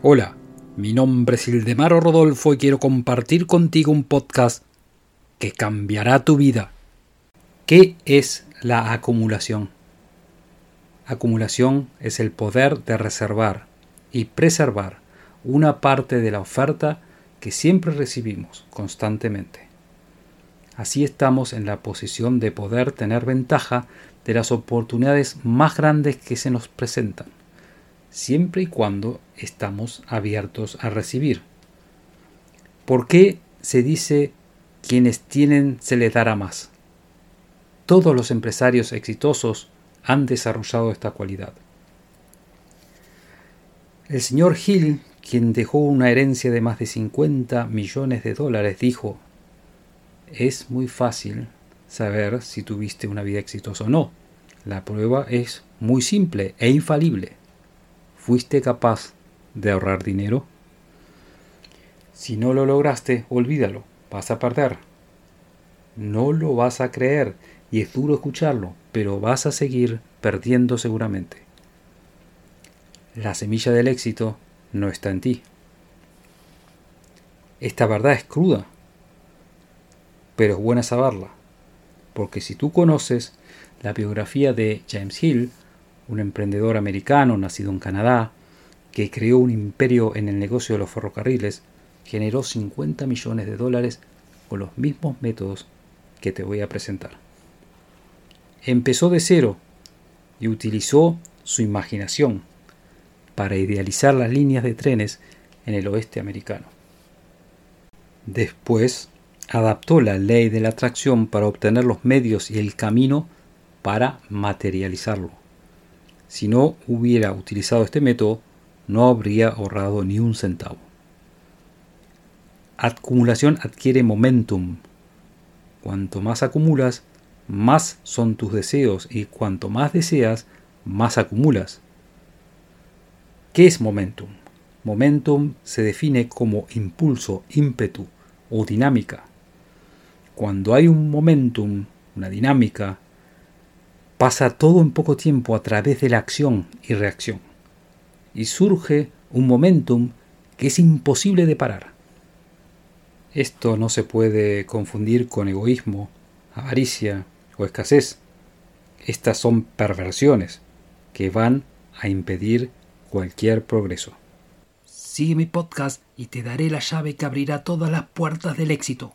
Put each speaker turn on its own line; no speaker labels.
Hola, mi nombre es Ildemaro Rodolfo y quiero compartir contigo un podcast que cambiará tu vida. ¿Qué es la acumulación? Acumulación es el poder de reservar y preservar una parte de la oferta que siempre recibimos constantemente. Así estamos en la posición de poder tener ventaja de las oportunidades más grandes que se nos presentan siempre y cuando estamos abiertos a recibir. ¿Por qué se dice quienes tienen se les dará más? Todos los empresarios exitosos han desarrollado esta cualidad. El señor Hill, quien dejó una herencia de más de 50 millones de dólares, dijo, es muy fácil saber si tuviste una vida exitosa o no. La prueba es muy simple e infalible. ¿Fuiste capaz de ahorrar dinero? Si no lo lograste, olvídalo, vas a perder. No lo vas a creer y es duro escucharlo, pero vas a seguir perdiendo seguramente. La semilla del éxito no está en ti. Esta verdad es cruda, pero es buena saberla, porque si tú conoces la biografía de James Hill, un emprendedor americano nacido en Canadá, que creó un imperio en el negocio de los ferrocarriles, generó 50 millones de dólares con los mismos métodos que te voy a presentar. Empezó de cero y utilizó su imaginación para idealizar las líneas de trenes en el oeste americano. Después adaptó la ley de la atracción para obtener los medios y el camino para materializarlo. Si no hubiera utilizado este método, no habría ahorrado ni un centavo. Acumulación adquiere momentum. Cuanto más acumulas, más son tus deseos y cuanto más deseas, más acumulas. ¿Qué es momentum? Momentum se define como impulso, ímpetu o dinámica. Cuando hay un momentum, una dinámica, pasa todo en poco tiempo a través de la acción y reacción. Y surge un momentum que es imposible de parar. Esto no se puede confundir con egoísmo, avaricia o escasez. Estas son perversiones que van a impedir cualquier progreso.
Sigue mi podcast y te daré la llave que abrirá todas las puertas del éxito.